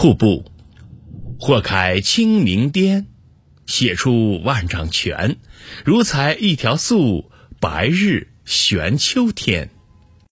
瀑布，或开清明巅，写出万丈泉，如裁一条素，白日悬秋天。